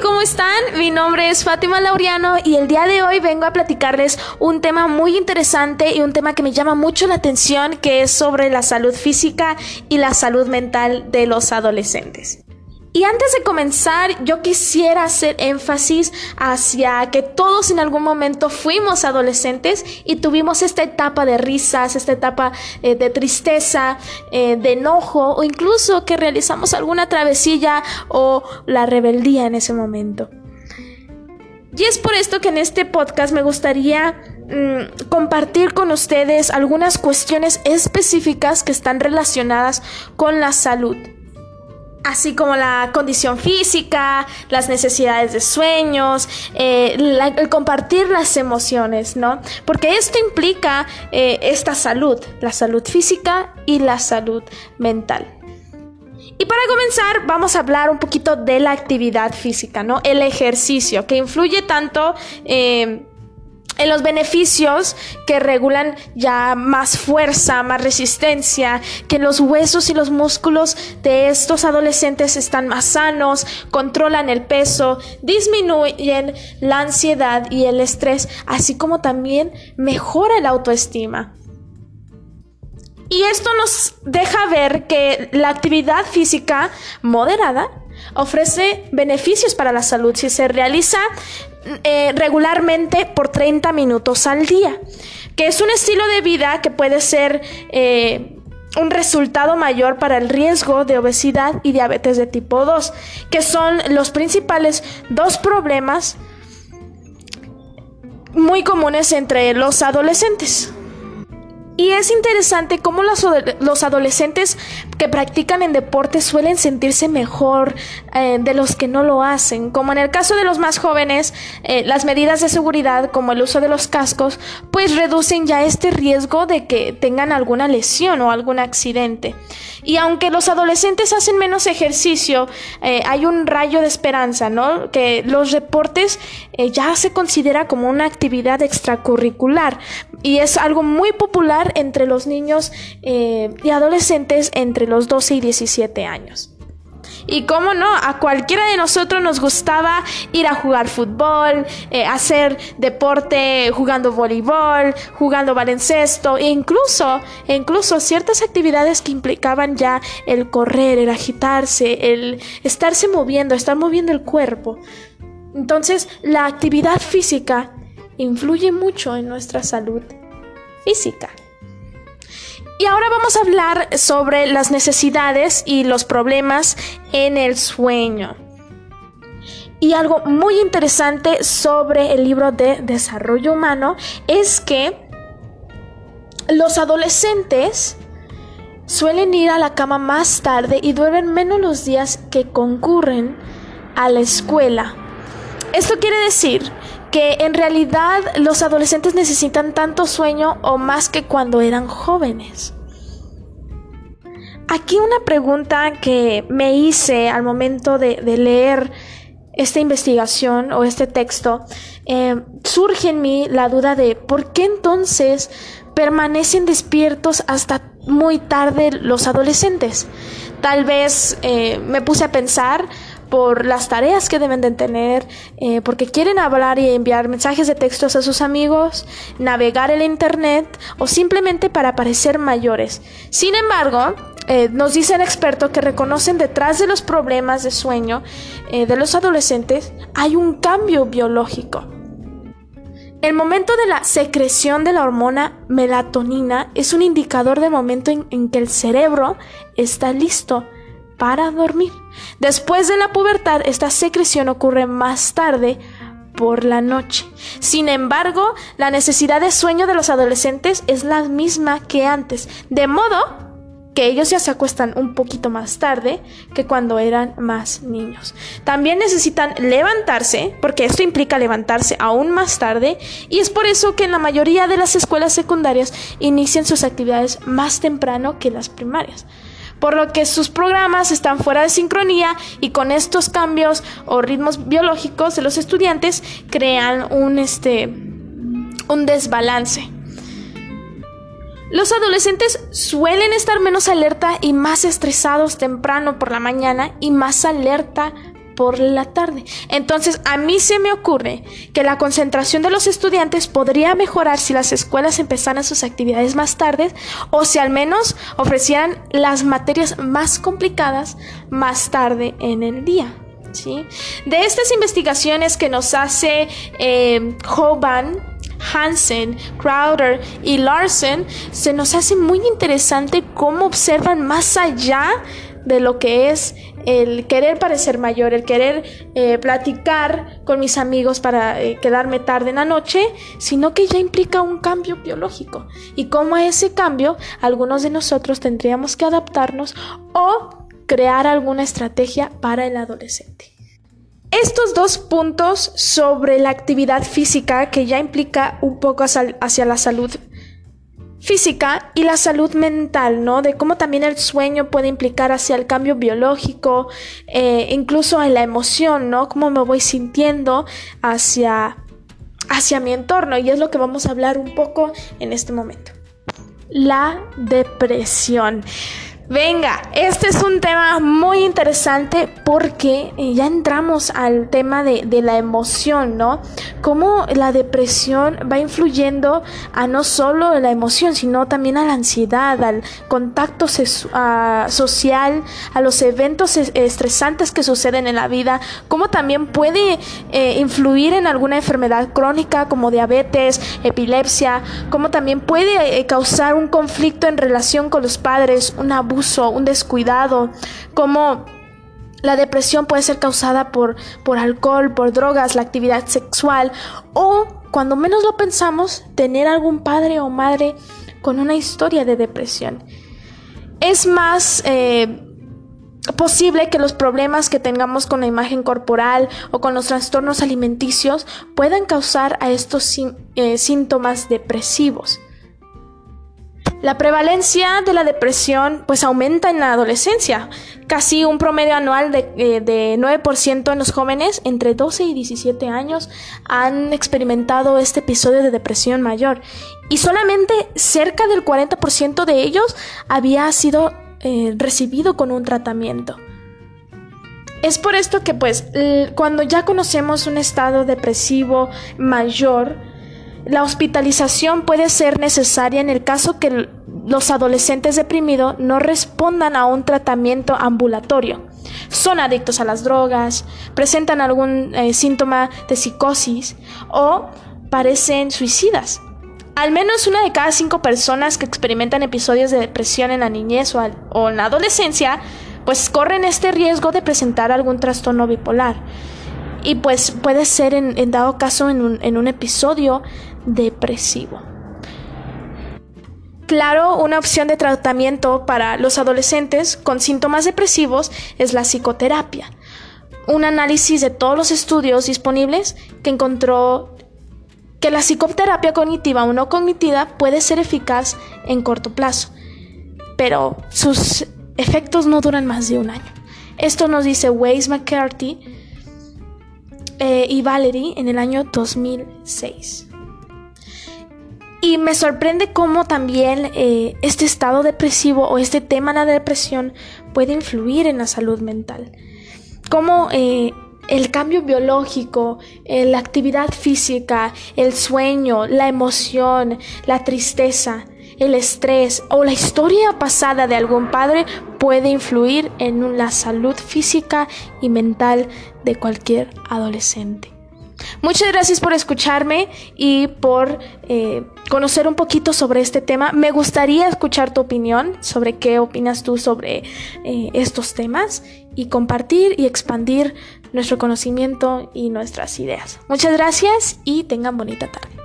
¿cómo están? Mi nombre es Fátima Laureano y el día de hoy vengo a platicarles un tema muy interesante y un tema que me llama mucho la atención que es sobre la salud física y la salud mental de los adolescentes. Y antes de comenzar, yo quisiera hacer énfasis hacia que todos en algún momento fuimos adolescentes y tuvimos esta etapa de risas, esta etapa eh, de tristeza, eh, de enojo o incluso que realizamos alguna travesilla o la rebeldía en ese momento. Y es por esto que en este podcast me gustaría mm, compartir con ustedes algunas cuestiones específicas que están relacionadas con la salud así como la condición física, las necesidades de sueños, eh, el compartir las emociones, ¿no? Porque esto implica eh, esta salud, la salud física y la salud mental. Y para comenzar, vamos a hablar un poquito de la actividad física, ¿no? El ejercicio, que influye tanto eh, en los beneficios que regulan ya más fuerza, más resistencia, que los huesos y los músculos de estos adolescentes están más sanos, controlan el peso, disminuyen la ansiedad y el estrés, así como también mejora la autoestima. Y esto nos deja ver que la actividad física moderada ofrece beneficios para la salud si se realiza eh, regularmente por 30 minutos al día, que es un estilo de vida que puede ser eh, un resultado mayor para el riesgo de obesidad y diabetes de tipo 2, que son los principales dos problemas muy comunes entre los adolescentes. Y es interesante cómo los, adolescentes que practican en deporte suelen sentirse mejor eh, de los que no lo hacen. Como en el caso de los más jóvenes, eh, las medidas de seguridad, como el uso de los cascos, pues reducen ya este riesgo de que tengan alguna lesión o algún accidente. Y aunque los adolescentes hacen menos ejercicio, eh, hay un rayo de esperanza, ¿no? Que los deportes ya se considera como una actividad extracurricular y es algo muy popular entre los niños eh, y adolescentes entre los 12 y 17 años. Y cómo no, a cualquiera de nosotros nos gustaba ir a jugar fútbol, eh, hacer deporte jugando voleibol, jugando baloncesto, e incluso, e incluso ciertas actividades que implicaban ya el correr, el agitarse, el estarse moviendo, estar moviendo el cuerpo. Entonces, la actividad física influye mucho en nuestra salud física. Y ahora vamos a hablar sobre las necesidades y los problemas en el sueño. Y algo muy interesante sobre el libro de desarrollo humano es que los adolescentes suelen ir a la cama más tarde y duermen menos los días que concurren a la escuela. Esto quiere decir que en realidad los adolescentes necesitan tanto sueño o más que cuando eran jóvenes. Aquí una pregunta que me hice al momento de, leer esta investigación o este texto, eh, surge en mí la duda de por qué entonces permanecen despiertos hasta muy tarde los adolescentes. Tal vez eh, me puse a pensar por las tareas que deben de tener, eh, porque quieren hablar y enviar mensajes de textos a sus amigos, navegar el Internet o simplemente para parecer mayores. Sin embargo, eh, nos dice el experto que reconocen detrás de los problemas de sueño eh, de los adolescentes hay un cambio biológico. El momento de la secreción de la hormona melatonina es un indicador de momento en que el cerebro está listo para dormir. Después de la pubertad, esta secreción ocurre más tarde por la noche. Sin embargo, la necesidad de sueño de los adolescentes es la misma que antes, de modo que ellos ya se acuestan un poquito más tarde que cuando eran más niños. También necesitan levantarse, porque esto implica levantarse aún más tarde, y es por eso que en la mayoría de las escuelas secundarias inician sus actividades más temprano que las primarias por lo que sus programas están fuera de sincronía y con estos cambios o ritmos biológicos de los estudiantes crean un, este, un desbalance. Los adolescentes suelen estar menos alerta y más estresados temprano por la mañana y más alerta por la tarde. Entonces, a mí se me ocurre que la concentración de los estudiantes podría mejorar si las escuelas empezaran sus actividades más tarde o si al menos ofrecieran las materias más complicadas más tarde en el día. ¿sí? De estas investigaciones que nos hace eh, Hoban, Hansen, Crowder y Larsen, se nos hace muy interesante cómo observan más allá de lo que es el querer parecer mayor, el querer eh, platicar con mis amigos para eh, quedarme tarde en la noche, sino que ya implica un cambio biológico. Y cómo a ese cambio algunos de nosotros tendríamos que adaptarnos o crear alguna estrategia para el adolescente. Estos dos puntos sobre la actividad física, que ya implica un poco hacia la salud física y la salud mental, ¿no? De cómo también el sueño puede implicar hacia el cambio biológico, eh, incluso en la emoción, ¿no? Cómo me voy sintiendo hacia, hacia mi entorno. Y es lo que vamos a hablar un poco en este momento. La depresión. Venga, este es un tema muy interesante porque eh, ya entramos al tema de, la emoción, ¿no? Cómo la depresión va influyendo a no solo la emoción, sino también a la ansiedad, al contacto social, a los eventos estresantes que suceden en la vida, cómo también puede eh, influir en alguna enfermedad crónica como diabetes, epilepsia, cómo también puede eh, causar un conflicto en relación con los padres, un abuso un descuidado, como la depresión puede ser causada por, por alcohol, por drogas, la actividad sexual o, cuando menos lo pensamos, tener algún padre o madre con una historia de depresión. Es más eh, posible que los problemas que tengamos con la imagen corporal o con los trastornos alimenticios puedan causar a estos eh, síntomas depresivos. La prevalencia de la depresión pues aumenta en la adolescencia, casi un promedio anual de, eh, de 9% en los jóvenes entre 12 y 17 años han experimentado este episodio de depresión mayor y solamente cerca del 40% de ellos había sido eh, recibido con un tratamiento. Es por esto que pues cuando ya conocemos un estado depresivo mayor, la hospitalización puede ser necesaria en el caso que los adolescentes deprimidos no respondan a un tratamiento ambulatorio. Son adictos a las drogas, presentan algún eh, síntoma de psicosis o parecen suicidas. Al menos una de cada cinco personas que experimentan episodios de depresión en la niñez o, en la adolescencia, pues corren este riesgo de presentar algún trastorno bipolar. Y pues puede ser en, dado caso en un episodio depresivo. Claro, una opción de tratamiento para los adolescentes con síntomas depresivos es la psicoterapia. Un análisis de todos los estudios disponibles que encontró que la psicoterapia cognitiva o no cognitiva puede ser eficaz en corto plazo, pero sus efectos no duran más de un año. Esto nos dice Weiss McCarthy eh, y Valerie en el año 2006. Y me sorprende cómo también eh, este estado depresivo o este tema de la depresión puede influir en la salud mental. Cómo eh, el cambio biológico, la actividad física, el sueño, la emoción, la tristeza, el estrés o la historia pasada de algún padre puede influir en la salud física y mental de cualquier adolescente. Muchas gracias por escucharme y por eh, conocer un poquito sobre este tema. Me gustaría escuchar tu opinión sobre qué opinas tú sobre eh, estos temas y compartir y expandir nuestro conocimiento y nuestras ideas. Muchas gracias y tengan bonita tarde.